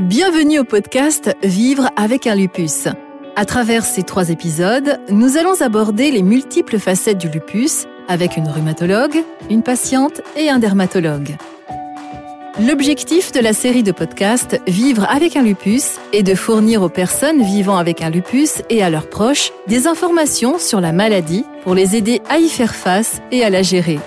Bienvenue au podcast Vivre avec un lupus. À travers ces trois épisodes, nous allons aborder les multiples facettes du lupus avec une rhumatologue, une patiente et un dermatologue. L'objectif de la série de podcasts Vivre avec un lupus est de fournir aux personnes vivant avec un lupus et à leurs proches des informations sur la maladie pour les aider à y faire face et à la gérer.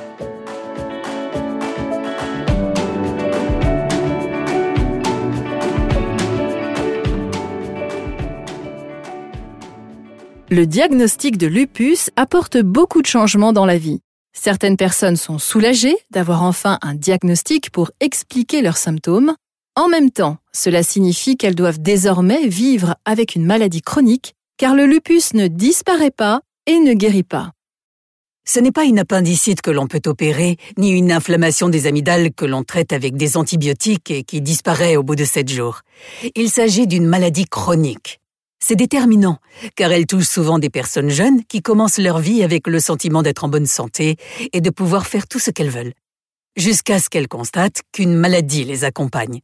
Le diagnostic de lupus apporte beaucoup de changements dans la vie. Certaines personnes sont soulagées d'avoir enfin un diagnostic pour expliquer leurs symptômes. En même temps, cela signifie qu'elles doivent désormais vivre avec une maladie chronique, car le lupus ne disparaît pas et ne guérit pas. Ce n'est pas une appendicite que l'on peut opérer, ni une inflammation des amygdales que l'on traite avec des antibiotiques et qui disparaît au bout de sept jours. Il s'agit d'une maladie chronique. C'est déterminant, car elle touche souvent des personnes jeunes qui commencent leur vie avec le sentiment d'être en bonne santé et de pouvoir faire tout ce qu'elles veulent, jusqu'à ce qu'elles constatent qu'une maladie les accompagne.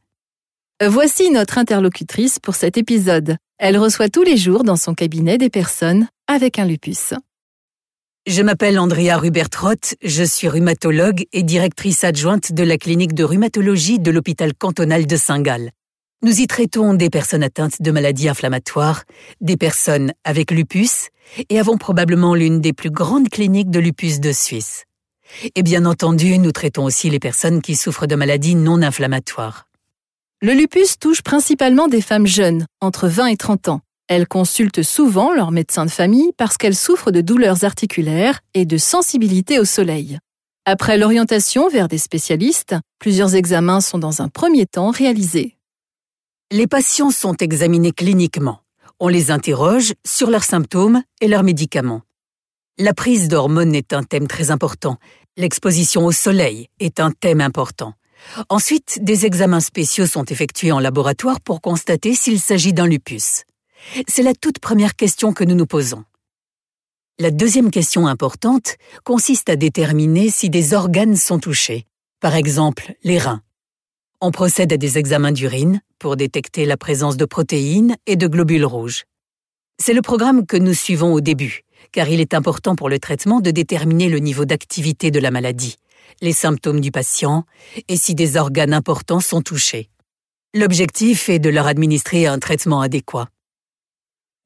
Voici notre interlocutrice pour cet épisode. Elle reçoit tous les jours dans son cabinet des personnes avec un lupus. Je m'appelle Andrea Rubertrott, je suis rhumatologue et directrice adjointe de la clinique de rhumatologie de l'hôpital cantonal de Saint-Gall. Nous y traitons des personnes atteintes de maladies inflammatoires, des personnes avec lupus, et avons probablement l'une des plus grandes cliniques de lupus de Suisse. Et bien entendu, nous traitons aussi les personnes qui souffrent de maladies non inflammatoires. Le lupus touche principalement des femmes jeunes, entre 20 et 30 ans. Elles consultent souvent leur médecin de famille parce qu'elles souffrent de douleurs articulaires et de sensibilité au soleil. Après l'orientation vers des spécialistes, plusieurs examens sont dans un premier temps réalisés. Les patients sont examinés cliniquement. On les interroge sur leurs symptômes et leurs médicaments. La prise d'hormones est un thème très important. L'exposition au soleil est un thème important. Ensuite, des examens spéciaux sont effectués en laboratoire pour constater s'il s'agit d'un lupus. C'est la toute première question que nous nous posons. La deuxième question importante consiste à déterminer si des organes sont touchés, par exemple les reins. On procède à des examens d'urine pour détecter la présence de protéines et de globules rouges. C'est le programme que nous suivons au début, car il est important pour le traitement de déterminer le niveau d'activité de la maladie, les symptômes du patient et si des organes importants sont touchés. L'objectif est de leur administrer un traitement adéquat.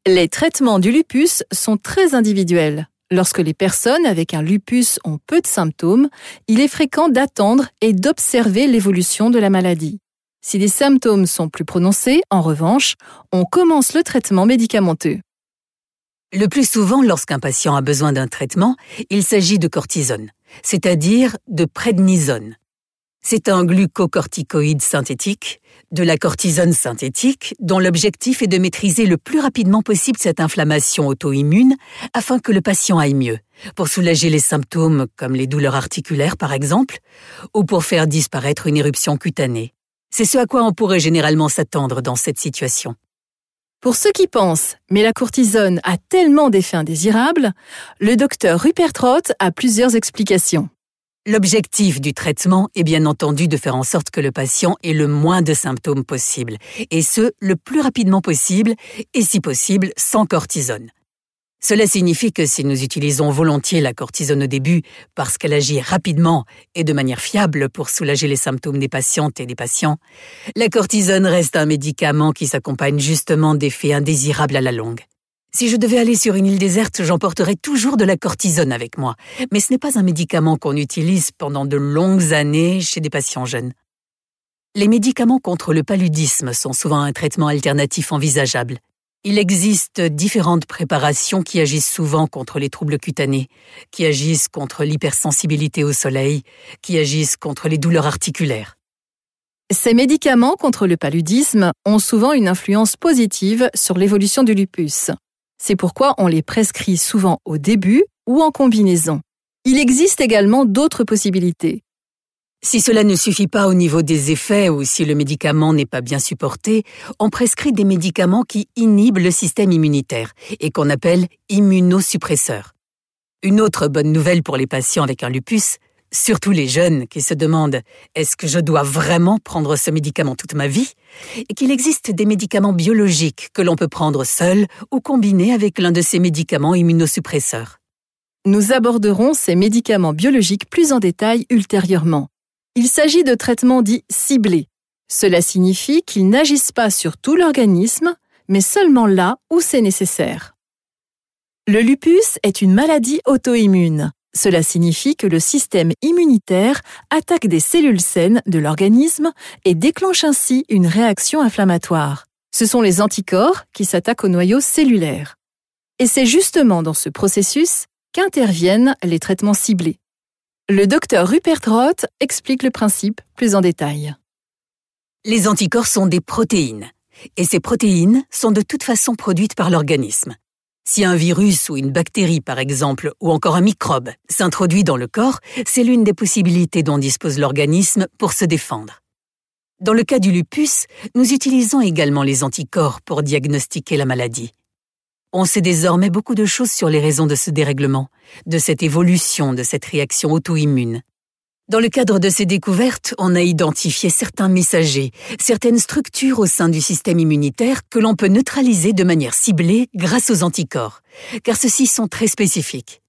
Les traitements du lupus sont très individuels. Lorsque les personnes avec un lupus ont peu de symptômes, il est fréquent d'attendre et d'observer l'évolution de la maladie. Si les symptômes sont plus prononcés, en revanche, on commence le traitement médicamenteux. Le plus souvent, lorsqu'un patient a besoin d'un traitement, il s'agit de cortisone, c'est-à-dire de prednisone. C'est un glucocorticoïde synthétique, de la cortisone synthétique, dont l'objectif est de maîtriser le plus rapidement possible cette inflammation auto-immune afin que le patient aille mieux, pour soulager les symptômes comme les douleurs articulaires par exemple, ou pour faire disparaître une éruption cutanée. C'est ce à quoi on pourrait généralement s'attendre dans cette situation. Pour ceux qui pensent, mais la cortisone a tellement d'effets indésirables, le docteur Rupert Roth a plusieurs explications. L'objectif du traitement est bien entendu de faire en sorte que le patient ait le moins de symptômes possible, et ce, le plus rapidement possible, et si possible, sans cortisone. Cela signifie que si nous utilisons volontiers la cortisone au début, parce qu'elle agit rapidement et de manière fiable pour soulager les symptômes des patientes et des patients, la cortisone reste un médicament qui s'accompagne justement d'effets indésirables à la longue. Si je devais aller sur une île déserte, j'emporterais toujours de la cortisone avec moi. Mais ce n'est pas un médicament qu'on utilise pendant de longues années chez des patients jeunes. Les médicaments contre le paludisme sont souvent un traitement alternatif envisageable. Il existe différentes préparations qui agissent souvent contre les troubles cutanés, qui agissent contre l'hypersensibilité au soleil, qui agissent contre les douleurs articulaires. Ces médicaments contre le paludisme ont souvent une influence positive sur l'évolution du lupus. C'est pourquoi on les prescrit souvent au début ou en combinaison. Il existe également d'autres possibilités. Si cela ne suffit pas au niveau des effets ou si le médicament n'est pas bien supporté, on prescrit des médicaments qui inhibent le système immunitaire et qu'on appelle immunosuppresseurs. Une autre bonne nouvelle pour les patients avec un lupus, surtout les jeunes qui se demandent est-ce que je dois vraiment prendre ce médicament toute ma vie? Et qu'il existe des médicaments biologiques que l'on peut prendre seul ou combiner avec l'un de ces médicaments immunosuppresseurs. Nous aborderons ces médicaments biologiques plus en détail ultérieurement. Il s'agit de traitements dits ciblés. Cela signifie qu'ils n'agissent pas sur tout l'organisme, mais seulement là où c'est nécessaire. Le lupus est une maladie auto-immune. Cela signifie que le système immunitaire attaque des cellules saines de l'organisme et déclenche ainsi une réaction inflammatoire. Ce sont les anticorps qui s'attaquent au noyau cellulaire. Et c'est justement dans ce processus qu'interviennent les traitements ciblés. Le docteur Rupert Roth explique le principe plus en détail. Les anticorps sont des protéines, et ces protéines sont de toute façon produites par l'organisme. Si un virus ou une bactérie, par exemple, ou encore un microbe s'introduit dans le corps, c'est l'une des possibilités dont dispose l'organisme pour se défendre. Dans le cas du lupus, nous utilisons également les anticorps pour diagnostiquer la maladie. On sait désormais beaucoup de choses sur les raisons de ce dérèglement, de cette évolution de cette réaction auto-immune. Dans le cadre de ces découvertes, on a identifié certains messagers, certaines structures au sein du système immunitaire que l'on peut neutraliser de manière ciblée grâce aux anticorps, car ceux-ci sont très spécifiques.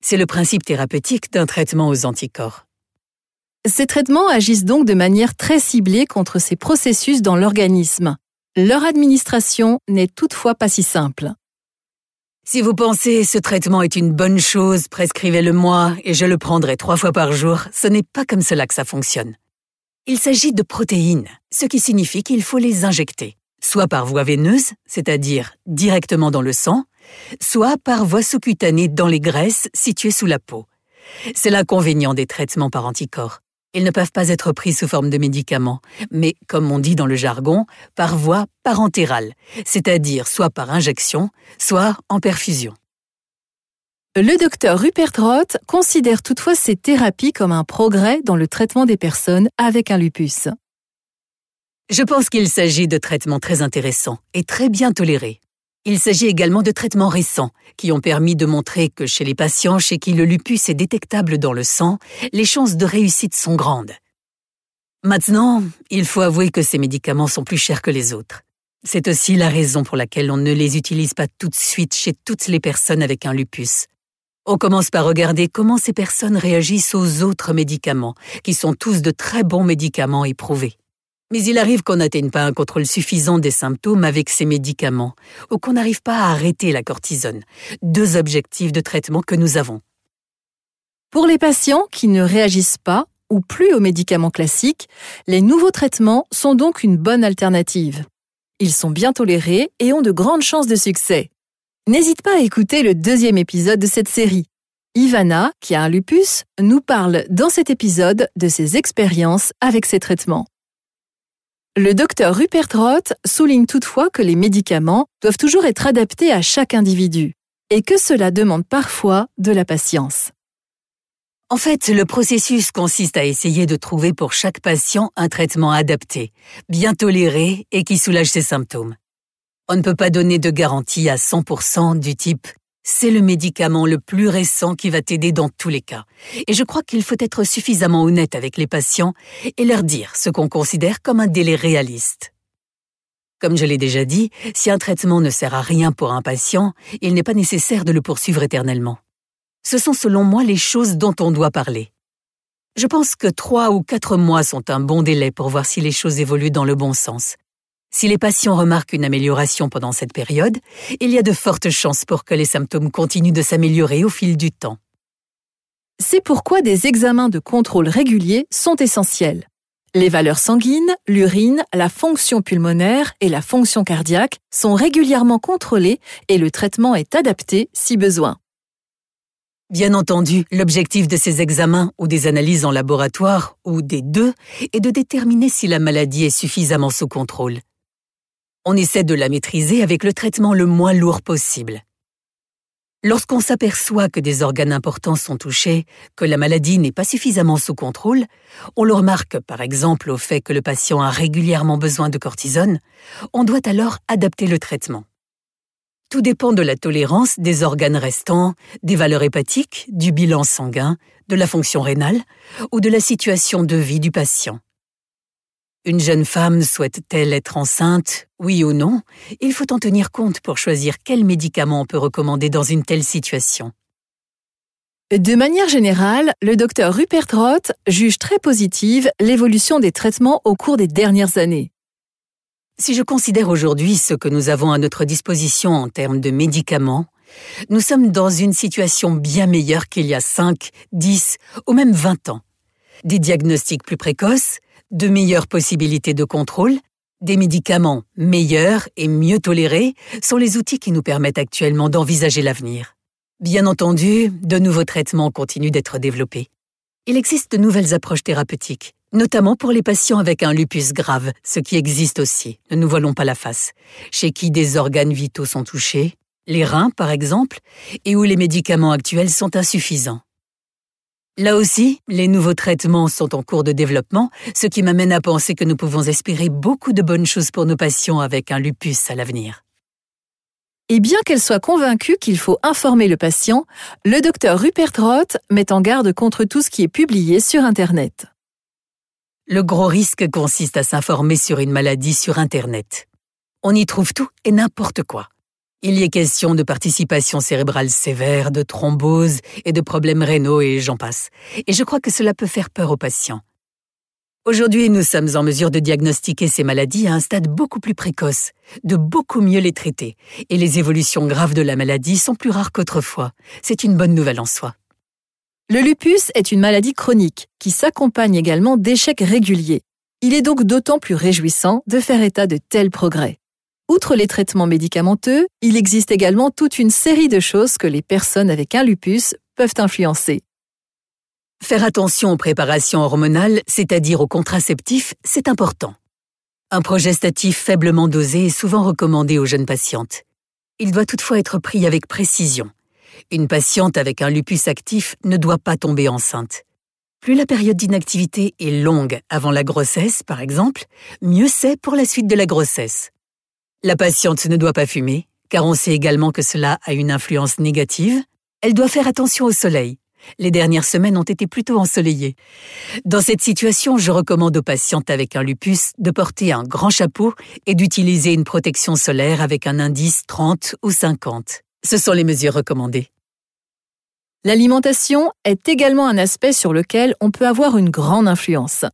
C'est le principe thérapeutique d'un traitement aux anticorps. Ces traitements agissent donc de manière très ciblée contre ces processus dans l'organisme. Leur administration n'est toutefois pas si simple. Si vous pensez ce traitement est une bonne chose, prescrivez-le-moi et je le prendrai trois fois par jour, ce n'est pas comme cela que ça fonctionne. Il s'agit de protéines, ce qui signifie qu'il faut les injecter, soit par voie veineuse, c'est-à-dire directement dans le sang, soit par voie sous-cutanée dans les graisses situées sous la peau. C'est l'inconvénient des traitements par anticorps. Ils ne peuvent pas être pris sous forme de médicaments, mais, comme on dit dans le jargon, par voie parentérale, c'est-à-dire soit par injection, soit en perfusion. Le docteur Rupert Roth considère toutefois ces thérapies comme un progrès dans le traitement des personnes avec un lupus. Je pense qu'il s'agit de traitements très intéressants et très bien tolérés. Il s'agit également de traitements récents qui ont permis de montrer que chez les patients chez qui le lupus est détectable dans le sang, les chances de réussite sont grandes. Maintenant, il faut avouer que ces médicaments sont plus chers que les autres. C'est aussi la raison pour laquelle on ne les utilise pas tout de suite chez toutes les personnes avec un lupus. On commence par regarder comment ces personnes réagissent aux autres médicaments, qui sont tous de très bons médicaments éprouvés. Mais il arrive qu'on n'atteigne pas un contrôle suffisant des symptômes avec ces médicaments, ou qu'on n'arrive pas à arrêter la cortisone, deux objectifs de traitement que nous avons. Pour les patients qui ne réagissent pas ou plus aux médicaments classiques, les nouveaux traitements sont donc une bonne alternative. Ils sont bien tolérés et ont de grandes chances de succès. N'hésite pas à écouter le deuxième épisode de cette série. Ivana, qui a un lupus, nous parle dans cet épisode de ses expériences avec ces traitements. Le docteur Rupert Roth souligne toutefois que les médicaments doivent toujours être adaptés à chaque individu et que cela demande parfois de la patience. En fait, le processus consiste à essayer de trouver pour chaque patient un traitement adapté, bien toléré et qui soulage ses symptômes. On ne peut pas donner de garantie à 100% du type c'est le médicament le plus récent qui va t'aider dans tous les cas. Et je crois qu'il faut être suffisamment honnête avec les patients et leur dire ce qu'on considère comme un délai réaliste. Comme je l'ai déjà dit, si un traitement ne sert à rien pour un patient, il n'est pas nécessaire de le poursuivre éternellement. Ce sont selon moi les choses dont on doit parler. Je pense que trois ou quatre mois sont un bon délai pour voir si les choses évoluent dans le bon sens. Si les patients remarquent une amélioration pendant cette période, il y a de fortes chances pour que les symptômes continuent de s'améliorer au fil du temps. C'est pourquoi des examens de contrôle réguliers sont essentiels. Les valeurs sanguines, l'urine, la fonction pulmonaire et la fonction cardiaque sont régulièrement contrôlées et le traitement est adapté si besoin. Bien entendu, l'objectif de ces examens ou des analyses en laboratoire, ou des deux, est de déterminer si la maladie est suffisamment sous contrôle on essaie de la maîtriser avec le traitement le moins lourd possible. Lorsqu'on s'aperçoit que des organes importants sont touchés, que la maladie n'est pas suffisamment sous contrôle, on le remarque par exemple au fait que le patient a régulièrement besoin de cortisone, on doit alors adapter le traitement. Tout dépend de la tolérance des organes restants, des valeurs hépatiques, du bilan sanguin, de la fonction rénale ou de la situation de vie du patient. Une jeune femme souhaite-t-elle être enceinte, oui ou non? Il faut en tenir compte pour choisir quel médicament on peut recommander dans une telle situation. De manière générale, le docteur Rupert Roth juge très positive l'évolution des traitements au cours des dernières années. Si je considère aujourd'hui ce que nous avons à notre disposition en termes de médicaments, nous sommes dans une situation bien meilleure qu'il y a 5, 10 ou même 20 ans. Des diagnostics plus précoces, de meilleures possibilités de contrôle, des médicaments meilleurs et mieux tolérés sont les outils qui nous permettent actuellement d'envisager l'avenir. Bien entendu, de nouveaux traitements continuent d'être développés. Il existe de nouvelles approches thérapeutiques, notamment pour les patients avec un lupus grave, ce qui existe aussi, ne nous voilons pas la face, chez qui des organes vitaux sont touchés, les reins par exemple, et où les médicaments actuels sont insuffisants. Là aussi, les nouveaux traitements sont en cours de développement, ce qui m'amène à penser que nous pouvons espérer beaucoup de bonnes choses pour nos patients avec un lupus à l'avenir. Et bien qu'elle soit convaincue qu'il faut informer le patient, le docteur Rupert Roth met en garde contre tout ce qui est publié sur Internet. Le gros risque consiste à s'informer sur une maladie sur Internet. On y trouve tout et n'importe quoi. Il y est question de participation cérébrale sévère, de thrombose et de problèmes rénaux et j'en passe. Et je crois que cela peut faire peur aux patients. Aujourd'hui, nous sommes en mesure de diagnostiquer ces maladies à un stade beaucoup plus précoce, de beaucoup mieux les traiter, et les évolutions graves de la maladie sont plus rares qu'autrefois. C'est une bonne nouvelle en soi. Le lupus est une maladie chronique qui s'accompagne également d'échecs réguliers. Il est donc d'autant plus réjouissant de faire état de tels progrès. Outre les traitements médicamenteux, il existe également toute une série de choses que les personnes avec un lupus peuvent influencer. Faire attention aux préparations hormonales, c'est-à-dire aux contraceptifs, c'est important. Un progestatif faiblement dosé est souvent recommandé aux jeunes patientes. Il doit toutefois être pris avec précision. Une patiente avec un lupus actif ne doit pas tomber enceinte. Plus la période d'inactivité est longue avant la grossesse, par exemple, mieux c'est pour la suite de la grossesse. La patiente ne doit pas fumer, car on sait également que cela a une influence négative. Elle doit faire attention au soleil, les dernières semaines ont été plutôt ensoleillées. Dans cette situation, je recommande aux patientes avec un lupus de porter un grand chapeau et d'utiliser une protection solaire avec un indice 30 ou 50. Ce sont les mesures recommandées. L'alimentation est également un aspect sur lequel on peut avoir une grande influence.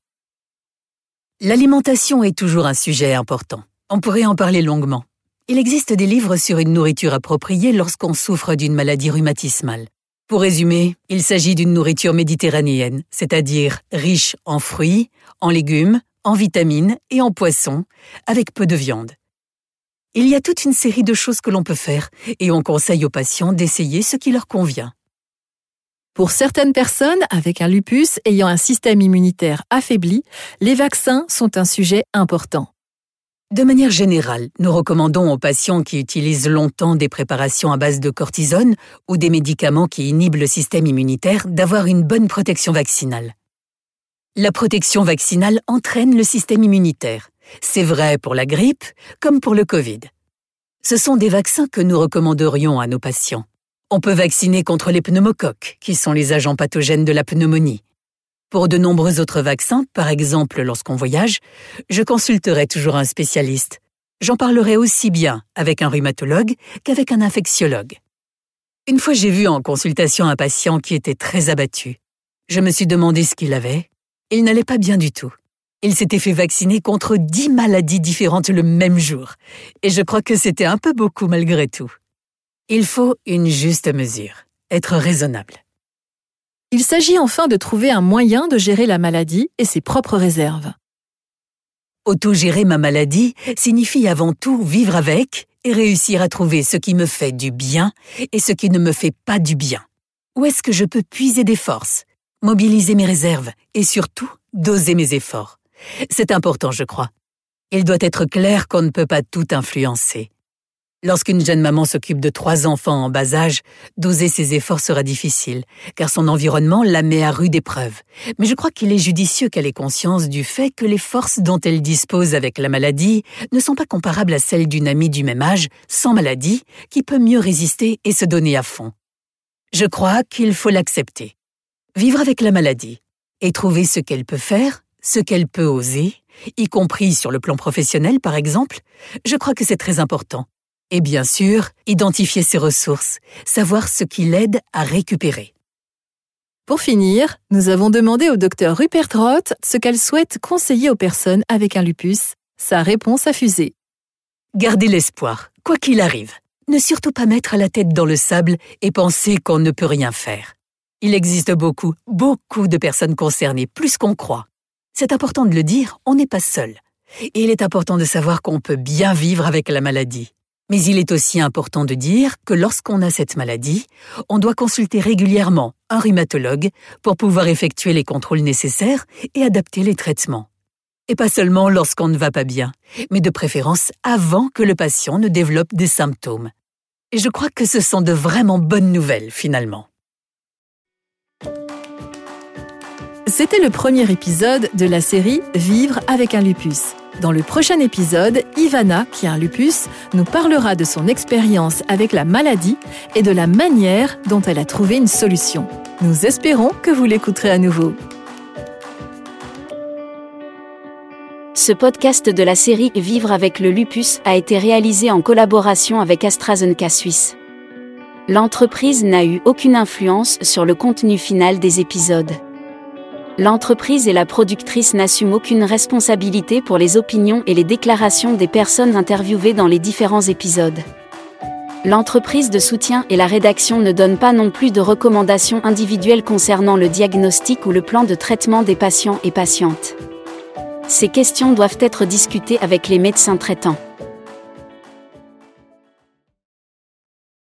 L'alimentation est toujours un sujet important. On pourrait en parler longuement. Il existe des livres sur une nourriture appropriée lorsqu'on souffre d'une maladie rhumatismale. Pour résumer, il s'agit d'une nourriture méditerranéenne, c'est-à-dire riche en fruits, en légumes, en vitamines et en poissons, avec peu de viande. Il y a toute une série de choses que l'on peut faire et on conseille aux patients d'essayer ce qui leur convient. Pour certaines personnes avec un lupus ayant un système immunitaire affaibli, les vaccins sont un sujet important. De manière générale, nous recommandons aux patients qui utilisent longtemps des préparations à base de cortisone ou des médicaments qui inhibent le système immunitaire d'avoir une bonne protection vaccinale. La protection vaccinale entraîne le système immunitaire. C'est vrai pour la grippe comme pour le Covid. Ce sont des vaccins que nous recommanderions à nos patients. On peut vacciner contre les pneumocoques, qui sont les agents pathogènes de la pneumonie, pour de nombreux autres vaccins, par exemple lorsqu'on voyage, je consulterai toujours un spécialiste. J'en parlerai aussi bien avec un rhumatologue qu'avec un infectiologue. Une fois j'ai vu en consultation un patient qui était très abattu. Je me suis demandé ce qu'il avait. Il n'allait pas bien du tout. Il s'était fait vacciner contre dix maladies différentes le même jour. Et je crois que c'était un peu beaucoup malgré tout. Il faut une juste mesure, être raisonnable. Il s'agit enfin de trouver un moyen de gérer la maladie et ses propres réserves. Autogérer ma maladie signifie avant tout vivre avec et réussir à trouver ce qui me fait du bien et ce qui ne me fait pas du bien. Où est-ce que je peux puiser des forces, mobiliser mes réserves et surtout doser mes efforts? C'est important, je crois. Il doit être clair qu'on ne peut pas tout influencer. Lorsqu'une jeune maman s'occupe de trois enfants en bas âge, doser ses efforts sera difficile, car son environnement la met à rude épreuve. Mais je crois qu'il est judicieux qu'elle ait conscience du fait que les forces dont elle dispose avec la maladie ne sont pas comparables à celles d'une amie du même âge, sans maladie, qui peut mieux résister et se donner à fond. Je crois qu'il faut l'accepter. vivre avec la maladie et trouver ce qu'elle peut faire, ce qu'elle peut oser, y compris sur le plan professionnel par exemple, je crois que c'est très important. Et bien sûr, identifier ses ressources, savoir ce qui l'aide à récupérer. Pour finir, nous avons demandé au docteur Rupert Roth ce qu'elle souhaite conseiller aux personnes avec un lupus. Sa réponse a fusé. Gardez l'espoir, quoi qu'il arrive. Ne surtout pas mettre la tête dans le sable et penser qu'on ne peut rien faire. Il existe beaucoup, beaucoup de personnes concernées, plus qu'on croit. C'est important de le dire, on n'est pas seul. Et il est important de savoir qu'on peut bien vivre avec la maladie. Mais il est aussi important de dire que lorsqu'on a cette maladie, on doit consulter régulièrement un rhumatologue pour pouvoir effectuer les contrôles nécessaires et adapter les traitements. Et pas seulement lorsqu'on ne va pas bien, mais de préférence avant que le patient ne développe des symptômes. Et je crois que ce sont de vraiment bonnes nouvelles finalement. C'était le premier épisode de la série Vivre avec un lupus. Dans le prochain épisode, Ivana, qui a un lupus, nous parlera de son expérience avec la maladie et de la manière dont elle a trouvé une solution. Nous espérons que vous l'écouterez à nouveau. Ce podcast de la série Vivre avec le lupus a été réalisé en collaboration avec AstraZeneca Suisse. L'entreprise n'a eu aucune influence sur le contenu final des épisodes. L'entreprise et la productrice n'assument aucune responsabilité pour les opinions et les déclarations des personnes interviewées dans les différents épisodes. L'entreprise de soutien et la rédaction ne donnent pas non plus de recommandations individuelles concernant le diagnostic ou le plan de traitement des patients et patientes. Ces questions doivent être discutées avec les médecins traitants.